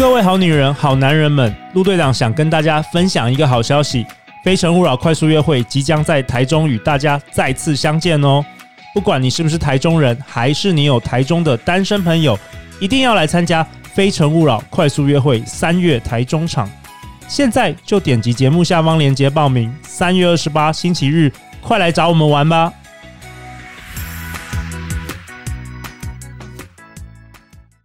各位好女人、好男人们，陆队长想跟大家分享一个好消息：《非诚勿扰》快速约会即将在台中与大家再次相见哦！不管你是不是台中人，还是你有台中的单身朋友，一定要来参加《非诚勿扰》快速约会三月台中场。现在就点击节目下方链接报名，三月二十八星期日，快来找我们玩吧！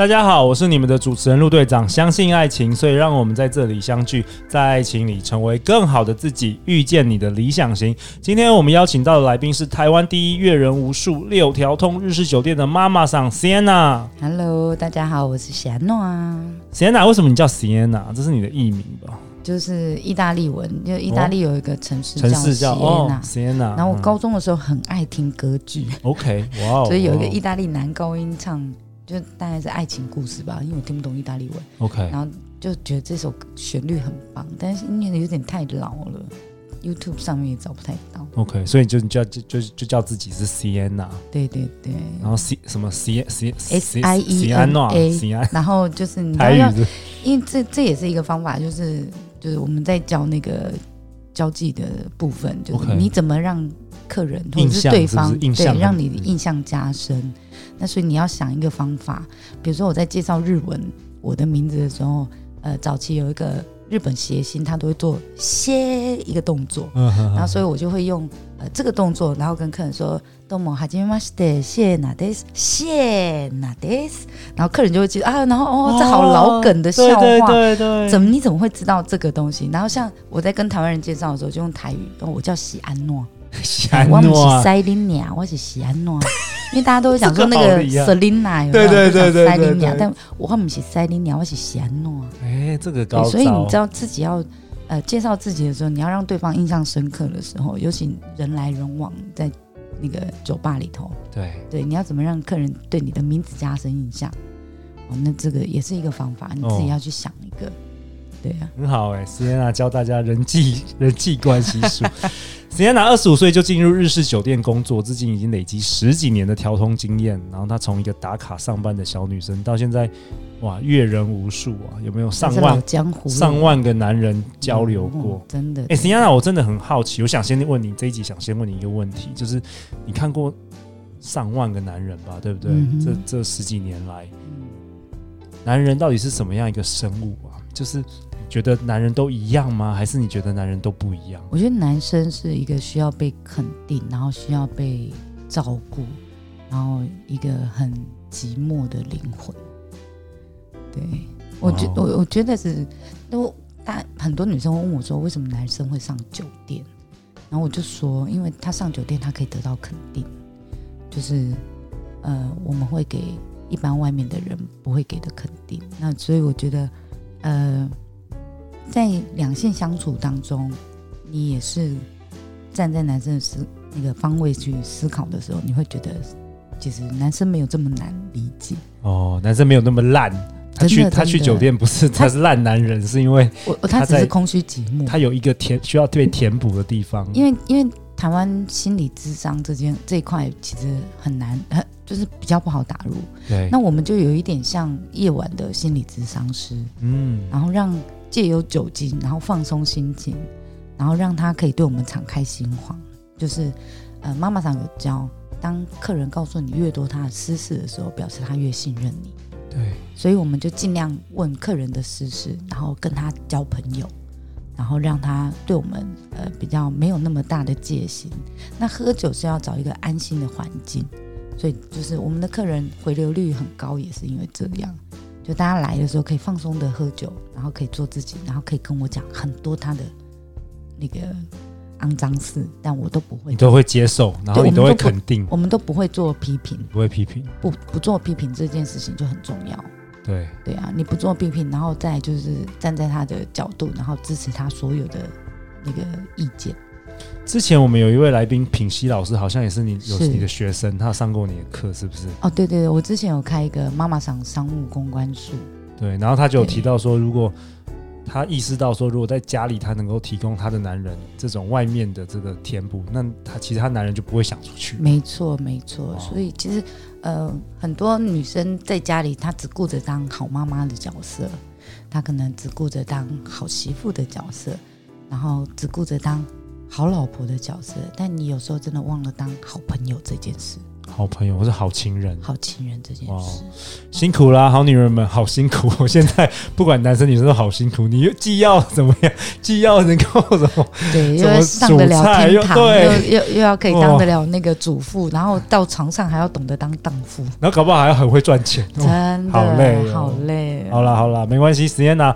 大家好，我是你们的主持人陆队长。相信爱情，所以让我们在这里相聚，在爱情里成为更好的自己，遇见你的理想型。今天我们邀请到的来宾是台湾第一阅人无数、六条通日式酒店的妈妈桑 Sienna。Hello，大家好，我是 Sienna。Sienna，为什么你叫 Sienna？这是你的艺名吧？就是意大利文，就意大利有一个城市叫 Sienna，城市叫 Sienna。然后我高中的时候很爱听歌剧。OK，哇哦，所以有一个意大利男高音唱。就大概是爱情故事吧，因为我听不懂意大利文。OK，然后就觉得这首旋律很棒，但是音乐有点太老了，YouTube 上面也找不太到。OK，所以就叫就就就叫自己是 Sienna。对对对。然后 C 什么 C C S I E N A，然后就是你要，因为这这也是一个方法，就是就是我们在教那个交际的部分，就是你怎么让客人或者是对方对让你的印象加深。那所以你要想一个方法，比如说我在介绍日文我的名字的时候，呃，早期有一个日本谐星，他都会做谢一个动作，嗯、然后所以我就会用呃这个动作，然后跟客人说どうもはじめまして、谢那です、谢那です，然后客人就会记得啊，然后哦，这好老梗的笑话，对对对对，怎么你怎么会知道这个东西？然后像我在跟台湾人介绍的时候，就用台语，我叫喜安诺。喜安诺，我不是塞琳妮，我是喜安诺， 因为大家都会讲说那个 Selina，对对对对，塞琳妮，但我不是塞琳妮，我是喜安诺。哎，这个高招。所以你知道自己要呃介绍自己的时候，你要让对方印象深刻的时候，尤其人来人往在那个酒吧里头，对对，你要怎么让客人对你的名字加深印象？哦，那这个也是一个方法，你自己要去想一个。哦对呀、啊，很好哎、欸，Sienna 教大家人际 人际关系术。Sienna 二十五岁就进入日式酒店工作，至今已经累积十几年的调通经验。然后她从一个打卡上班的小女生，到现在哇阅人无数啊，有没有上万江湖上万个男人交流过？嗯嗯、真的。哎，Sienna，我真的很好奇，我想先问你这一集，想先问你一个问题，就是你看过上万个男人吧？对不对？嗯、这这十几年来，男人到底是什么样一个生物啊？就是。觉得男人都一样吗？还是你觉得男人都不一样？我觉得男生是一个需要被肯定，然后需要被照顾，然后一个很寂寞的灵魂。对，我觉我我觉得是都大很多女生会问我说，为什么男生会上酒店？然后我就说，因为他上酒店，他可以得到肯定，就是呃，我们会给一般外面的人不会给的肯定。那所以我觉得，呃。在两性相处当中，你也是站在男生的思那个方位去思考的时候，你会觉得其实男生没有这么难理解哦，男生没有那么烂。他去他去酒店不是他是烂男人，是因为我他只是空虚寂寞，他有一个填需要被填补的地方。因为因为台湾心理智商这件这一块其实很难，很就是比较不好打入。对，那我们就有一点像夜晚的心理智商师，嗯，然后让。借由酒精，然后放松心情，然后让他可以对我们敞开心房。就是，呃，妈妈上有教，当客人告诉你越多他的私事的时候，表示他越信任你。对，所以我们就尽量问客人的私事，然后跟他交朋友，然后让他对我们呃比较没有那么大的戒心。那喝酒是要找一个安心的环境，所以就是我们的客人回流率很高，也是因为这样。就大家来的时候可以放松的喝酒，然后可以做自己，然后可以跟我讲很多他的那个肮脏事，但我都不会，你都会接受，然后你都会肯定，我们都不会做批评，不会批评，不不做批评这件事情就很重要。对。对啊，你不做批评，然后再就是站在他的角度，然后支持他所有的那个意见。之前我们有一位来宾品熙老师，好像也是你有你的学生，他上过你的课，是不是？哦，对对对，我之前有开一个妈妈桑商务公关术，对，然后他就有提到说，如果他意识到说，如果在家里他能够提供他的男人这种外面的这个填补，那他其实他男人就不会想出去。没错，没错。所以其实呃，很多女生在家里，她只顾着当好妈妈的角色，她可能只顾着当好媳妇的角色，然后只顾着当好老婆的角色，但你有时候真的忘了当好朋友这件事。好朋友，我是好情人，好情人这件事，辛苦啦，好女人们，好辛苦。我现在不管男生女生都好辛苦，你又既要怎么样，既要能够怎么，对，又要上得了天堂，又又又要可以当得了那个主妇，然后到床上还要懂得当荡妇，然后搞不好还要很会赚钱，真的好累，好累。好了好了，没关系，时间呢？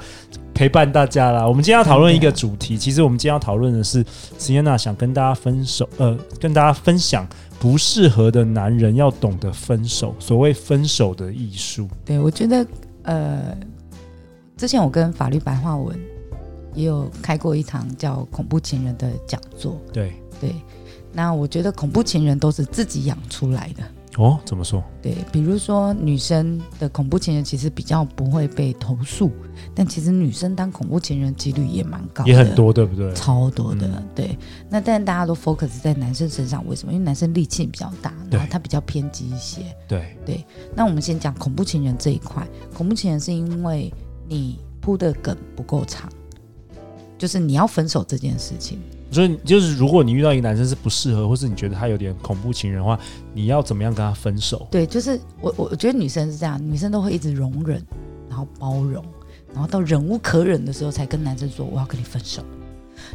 陪伴大家啦。我们今天要讨论一个主题，其实我们今天要讨论的是，Sienna 想跟大家分手，呃，跟大家分享不适合的男人要懂得分手，所谓分手的艺术。对，我觉得，呃，之前我跟法律白话文也有开过一堂叫“恐怖情人”的讲座。对对，那我觉得恐怖情人都是自己养出来的。哦，怎么说？对，比如说女生的恐怖情人其实比较不会被投诉，但其实女生当恐怖情人几率也蛮高，也很多，对不对？超多的，嗯、对。那但大家都 focus 在男生身上，为什么？因为男生力气比较大，然后他比较偏激一些。对对。那我们先讲恐怖情人这一块，恐怖情人是因为你铺的梗不够长，就是你要分手这件事情。所以就是，如果你遇到一个男生是不适合，或是你觉得他有点恐怖情人的话，你要怎么样跟他分手？对，就是我我我觉得女生是这样，女生都会一直容忍，然后包容，然后到忍无可忍的时候才跟男生说我要跟你分手。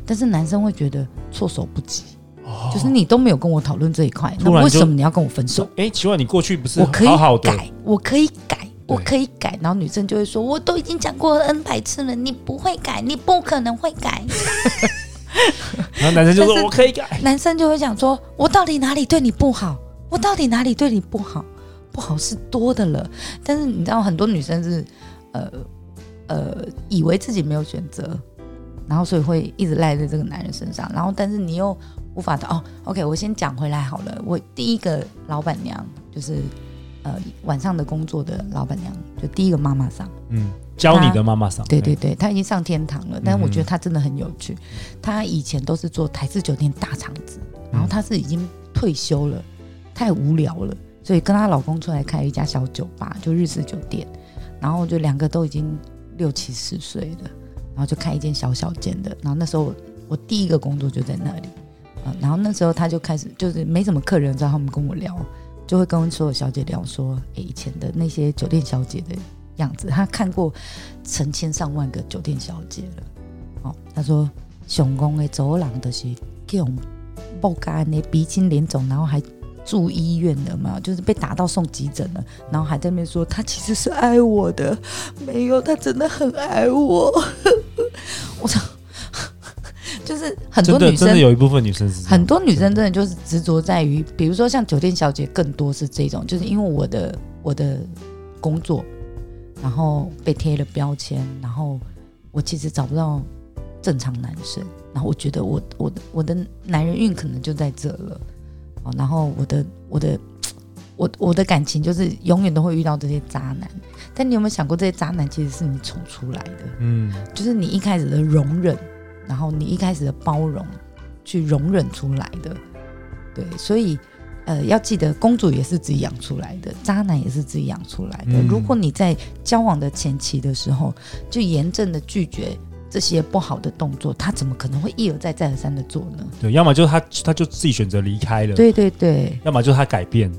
但是男生会觉得措手不及，哦、就是你都没有跟我讨论这一块，那为什么你要跟我分手？哎，奇怪，你过去不是好好的？我可以改，我可以改，我可以改。然后女生就会说，我都已经讲过 N 百次了，你不会改，你不可能会改。然后男生就说：“我可以改。”男生就会讲说：“我到底哪里对你不好？我到底哪里对你不好？不好是多的了。但是你知道，很多女生是呃呃，以为自己没有选择，然后所以会一直赖在这个男人身上。然后，但是你又无法的哦。OK，我先讲回来好了。我第一个老板娘就是呃晚上的工作的老板娘，就第一个妈妈桑。嗯。教你的妈妈桑，对对对，她已经上天堂了。但是我觉得她真的很有趣。她以前都是做台式酒店大厂子，然后她是已经退休了，太无聊了，所以跟她老公出来开一家小酒吧，就日式酒店。然后就两个都已经六七十岁的，然后就开一间小小间的。然后那时候我第一个工作就在那里，嗯，然后那时候他就开始就是没什么客人，知道他们跟我聊，就会跟所有小姐聊说，哎，以前的那些酒店小姐的。样子，他看过成千上万个酒店小姐了。哦，他说熊公的走廊的是这种爆肝的鼻青脸肿，然后还住医院的嘛，就是被打到送急诊了，然后还在那边说他其实是爱我的，没有，他真的很爱我。我操，就是很多女生真的有一部分女生是很多女生真的就是执着在于，比如说像酒店小姐，更多是这种，就是因为我的我的工作。然后被贴了标签，然后我其实找不到正常男生，然后我觉得我我的我的男人运可能就在这了，哦，然后我的我的我我的感情就是永远都会遇到这些渣男，但你有没有想过这些渣男其实是你宠出来的？嗯，就是你一开始的容忍，然后你一开始的包容，去容忍出来的，对，所以。呃，要记得，公主也是自己养出来的，渣男也是自己养出来的。嗯、如果你在交往的前期的时候，就严正的拒绝这些不好的动作，他怎么可能会一而再、再而三的做呢？对，要么就是他，他就自己选择离开了。对对对。要么就是他改变，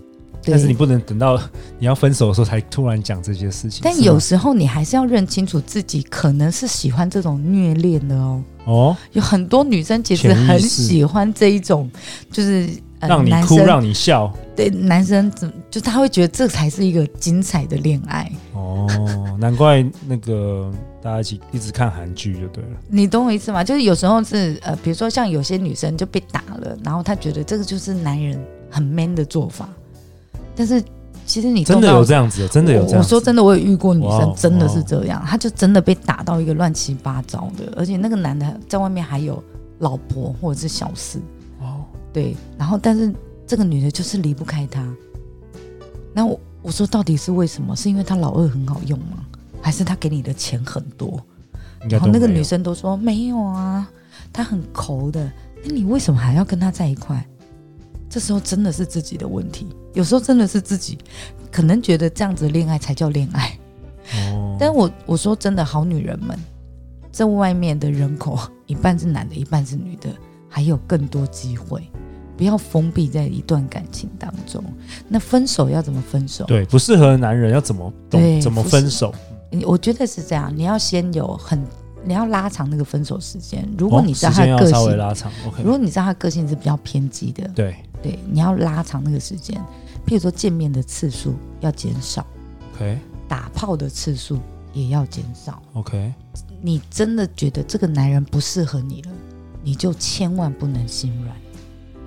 但是你不能等到 你要分手的时候才突然讲这些事情。但有时候你还是要认清楚自己可能是喜欢这种虐恋的哦。哦，有很多女生其实很喜欢这一种，就是。让你哭，让你笑，对男生怎就他会觉得这才是一个精彩的恋爱哦，难怪那个大家一起一直看韩剧就对了。你懂我意思吗？就是有时候是呃，比如说像有些女生就被打了，然后她觉得这个就是男人很 man 的做法，但是其实你真的有这样子，真的有这样子。我说真的，我有遇过女生真的是这样，她就真的被打到一个乱七八糟的，而且那个男的在外面还有老婆或者是小四。对，然后但是这个女的就是离不开他。那我我说到底是为什么？是因为他老二很好用吗？还还是他给你的钱很多？然后那个女生都说没有啊，他很抠的。那你为什么还要跟他在一块？这时候真的是自己的问题。有时候真的是自己可能觉得这样子恋爱才叫恋爱。哦。但我我说真的，好女人们，这外面的人口一半是男的，一半是女的，还有更多机会。不要封闭在一段感情当中。那分手要怎么分手？对，不适合的男人要怎么懂怎么分手？我觉得是这样，你要先有很，你要拉长那个分手时间。如果你知道他的个性，稍微拉长。如果你知道他个性是比较偏激的，对对，你要拉长那个时间。譬如说见面的次数要减少，OK。打炮的次数也要减少，OK。你真的觉得这个男人不适合你了，你就千万不能心软。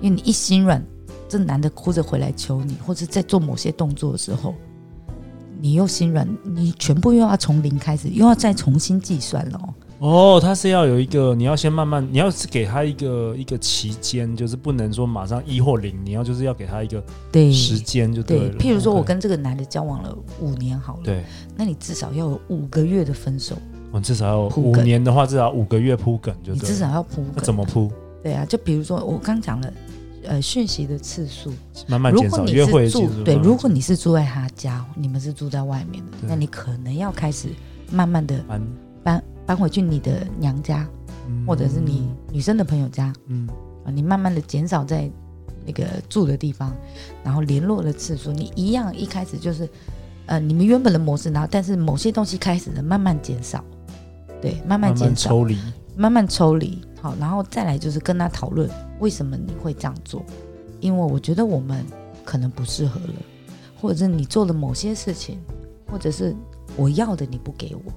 因为你一心软，这男的哭着回来求你，或者在做某些动作的时候，你又心软，你全部又要从零开始，又要再重新计算了。哦，他是要有一个，你要先慢慢，你要是给他一个一个期间，就是不能说马上一或零，你要就是要给他一个对时间就对了。对，譬如说我跟这个男的交往了五年好了，对，那你至少要有五个月的分手。我至少要五年的话，至少五个月铺梗就对，你至少要铺梗。怎么铺？对啊，就比如说我刚讲了，呃，讯息的次数。慢慢减少，如果你是约会住对，如果你是住在他家，你们是住在外面的，那你可能要开始慢慢的搬。搬搬回去你的娘家，嗯、或者是你女生的朋友家，嗯。啊，你慢慢的减少在那个住的地方，然后联络的次数，你一样一开始就是呃你们原本的模式，然后但是某些东西开始的慢慢减少，对，慢慢减少，抽离，慢慢抽离。好，然后再来就是跟他讨论为什么你会这样做，因为我觉得我们可能不适合了，或者是你做了某些事情，或者是我要的你不给我，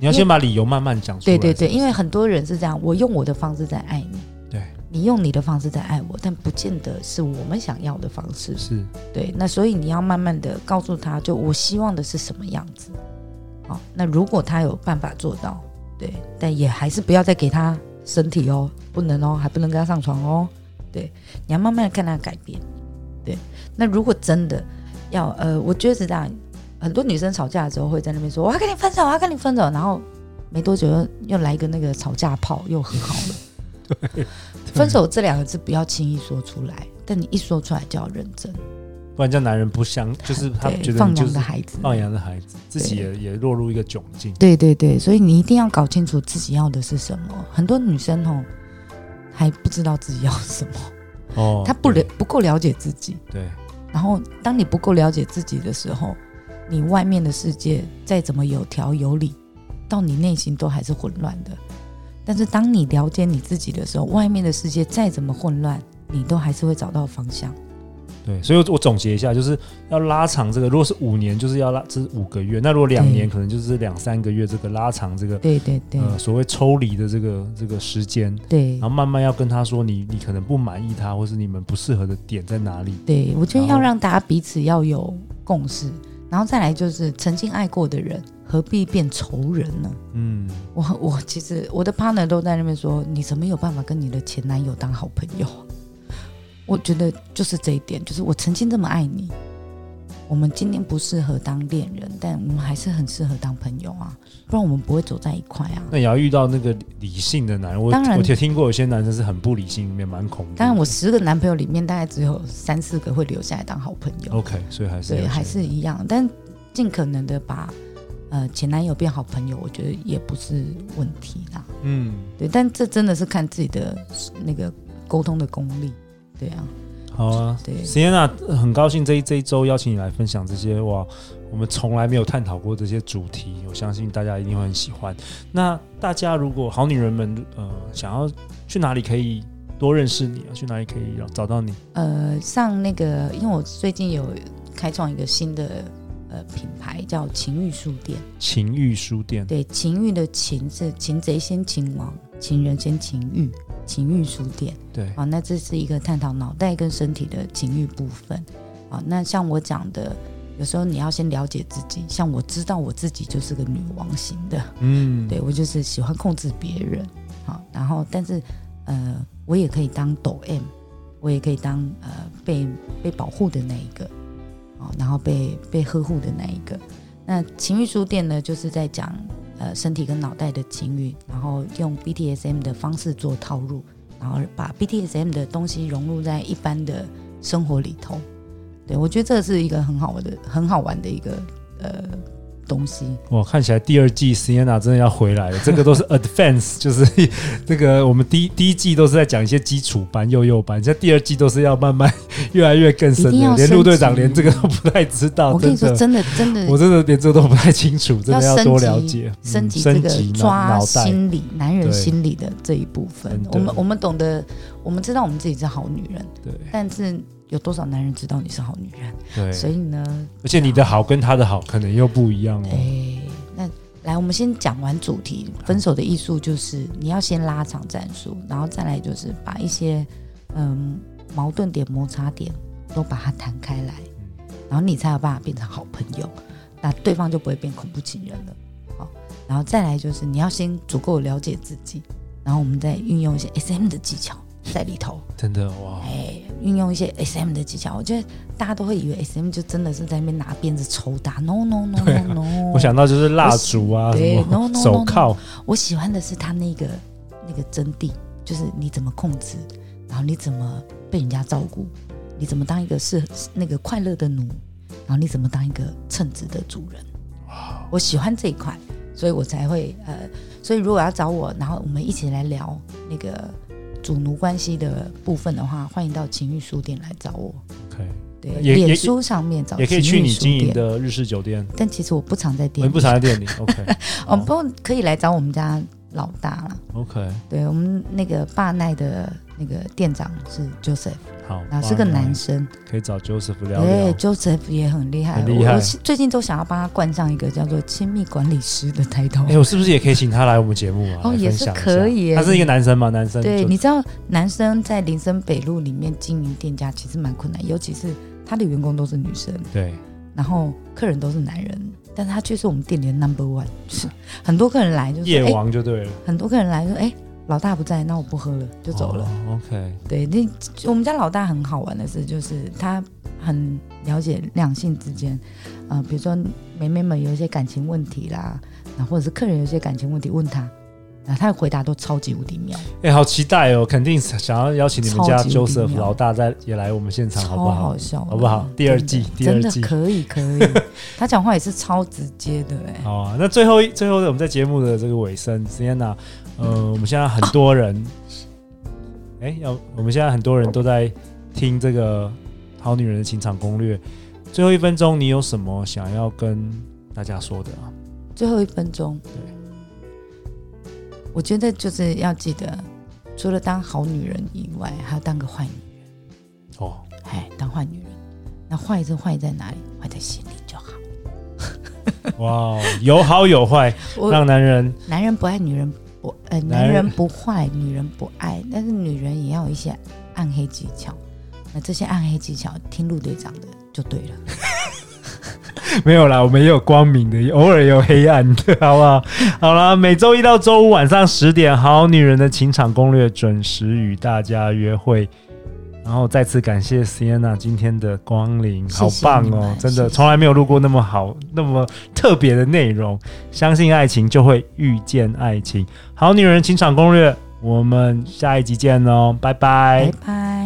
你要先把理由慢慢讲出来。对对对，因为很多人是这样，我用我的方式在爱你，对，你用你的方式在爱我，但不见得是我们想要的方式。是，对，那所以你要慢慢的告诉他就我希望的是什么样子。好，那如果他有办法做到，对，但也还是不要再给他。身体哦，不能哦，还不能跟他上床哦。对，你要慢慢的看他改变。对，那如果真的要呃，我觉得是这样，很多女生吵架的时候会在那边说：“我要跟你分手，我要跟你分手。”然后没多久又又来一个那个吵架炮，又和好了。对，分手这两个字不要轻易说出来，但你一说出来就要认真。不然叫男人不相，就是他觉得放羊的孩子，放羊的孩子自己也也落入一个窘境。对对对，所以你一定要搞清楚自己要的是什么。很多女生哦，还不知道自己要什么哦，她不了不够了解自己。对。然后，当你不够了解自己的时候，你外面的世界再怎么有条有理，到你内心都还是混乱的。但是，当你了解你自己的时候，外面的世界再怎么混乱，你都还是会找到方向。对，所以我总结一下，就是要拉长这个。如果是五年，就是要拉这是五个月；那如果两年，可能就是两三个月。这个拉长这个，对对对，呃，所谓抽离的这个这个时间，对，然后慢慢要跟他说你，你你可能不满意他，或是你们不适合的点在哪里？对，我觉得要让大家彼此要有共识，然后再来就是曾经爱过的人，何必变仇人呢？嗯，我我其实我的 partner 都在那边说，你怎么有办法跟你的前男友当好朋友？我觉得就是这一点，就是我曾经这么爱你，我们今天不适合当恋人，但我们还是很适合当朋友啊，不然我们不会走在一块啊。那也要遇到那个理性的男人，我当然我也听过有些男生是很不理性，里面蛮恐怖。当然，我十个男朋友里面大概只有三四个会留下来当好朋友。OK，所以还是对，还是一样，但尽可能的把呃前男友变好朋友，我觉得也不是问题啦。嗯，对，但这真的是看自己的那个沟通的功力。对啊，好啊，对，Sienna，很高兴这一这一周邀请你来分享这些哇，我们从来没有探讨过这些主题，我相信大家一定会很喜欢。那大家如果好女人们呃想要去哪里可以多认识你啊？去哪里可以找到你？呃，上那个，因为我最近有开创一个新的呃品牌，叫情欲书店。情欲书店，对，情欲的情是擒贼先擒王，情人先情欲。情欲书店，对，啊，那这是一个探讨脑袋跟身体的情欲部分，啊，那像我讲的，有时候你要先了解自己，像我知道我自己就是个女王型的，嗯，对，我就是喜欢控制别人，好，然后但是呃，我也可以当抖 M，我也可以当呃被被保护的那一个，啊，然后被被呵护的那一个。那情欲书店呢，就是在讲呃身体跟脑袋的情欲，然后用 BTSM 的方式做套路，然后把 BTSM 的东西融入在一般的生活里头。对，我觉得这是一个很好的、很好玩的一个呃。东西哇，看起来第二季 Sienna 真的要回来了。这个都是 Advance，就是 这个我们第一第一季都是在讲一些基础班、幼幼班，像第二季都是要慢慢越来越更深的。连陆队长连这个都不太知道。我跟你说，真的真的，我真的连这个都不太清楚，真的要多了解。升级这个抓心理、男人心理的这一部分，我们我们懂得，我们知道我们自己是好女人，对，但是。有多少男人知道你是好女人？对，所以呢，而且你的好跟他的好可能又不一样哦。对，那来，我们先讲完主题。分手的艺术就是你要先拉长战术，然后再来就是把一些嗯矛盾点、摩擦点都把它谈开来，然后你才有办法变成好朋友，那对方就不会变恐怖情人了。好，然后再来就是你要先足够了解自己，然后我们再运用一些 SM 的技巧。在里头，真的哇！哎，运用一些 SM 的技巧，我觉得大家都会以为 SM 就真的是在那边拿鞭子抽打。No no no no no！我想到就是蜡烛啊，对，no no no，手铐。我喜欢的是他那个那个真谛，就是你怎么控制，然后你怎么被人家照顾，你怎么当一个是那个快乐的奴，然后你怎么当一个称职的主人。哇，我喜欢这一块，所以我才会呃，所以如果要找我，然后我们一起来聊那个。主奴关系的部分的话，欢迎到情欲书店来找我。OK，对，脸书上面找，也可以去你经营的日式酒店。但其实我不常在店里，我不常在店里。OK，我们不过可以来找我们家老大了。OK，对我们那个霸奈的那个店长是 Joseph。好，然后是个男生，可以找 Joseph 聊聊。对，Joseph 也很厉害，很厉害。我最近都想要帮他冠上一个叫做亲密管理师的抬头。哎，我是不是也可以请他来我们节目啊？哦，也是可以。他是一个男生吗？男生。对，你知道男生在林森北路里面经营店家其实蛮困难，尤其是他的员工都是女生。对。然后客人都是男人，但他却是我们店里的 Number One，就是很多客人来就是夜王就对了。很多客人来说，哎。老大不在，那我不喝了，就走了。Oh, OK，对，那我们家老大很好玩的是，就是他很了解两性之间，呃，比如说妹妹们有一些感情问题啦，那或者是客人有一些感情问题问他，啊，他的回答都超级无敌妙。哎、欸，好期待哦！肯定想要邀请你们家 Joseph 老大再也来我们现场，好不好？好笑，好不好？第二季，第二季可以可以。他讲话也是超直接的，哎。好啊，那最后最后我们在节目的这个尾声，Sienna。呃，我们现在很多人，哎、欸，要我们现在很多人都在听这个《好女人的情场攻略》。最后一分钟，你有什么想要跟大家说的啊？最后一分钟，对，我觉得就是要记得，除了当好女人以外，还要当个坏女人。哦，哎，当坏女人，那坏是坏在哪里？坏在心里就好。哇，有好有坏，让男人男人不爱女人。不，呃，男人不坏，女人不爱，但是女人也要有一些暗黑技巧。那这些暗黑技巧，听陆队长的就对了。没有啦，我们也有光明的，偶尔也有黑暗的，好不好？好啦，每周一到周五晚上十点，《好女人的情场攻略》准时与大家约会。然后再次感谢 Sienna 今天的光临，好棒哦！真的从来没有录过那么好、那么特别的内容。相信爱情，就会遇见爱情。好女人情场攻略，我们下一集见哦，拜拜，拜拜。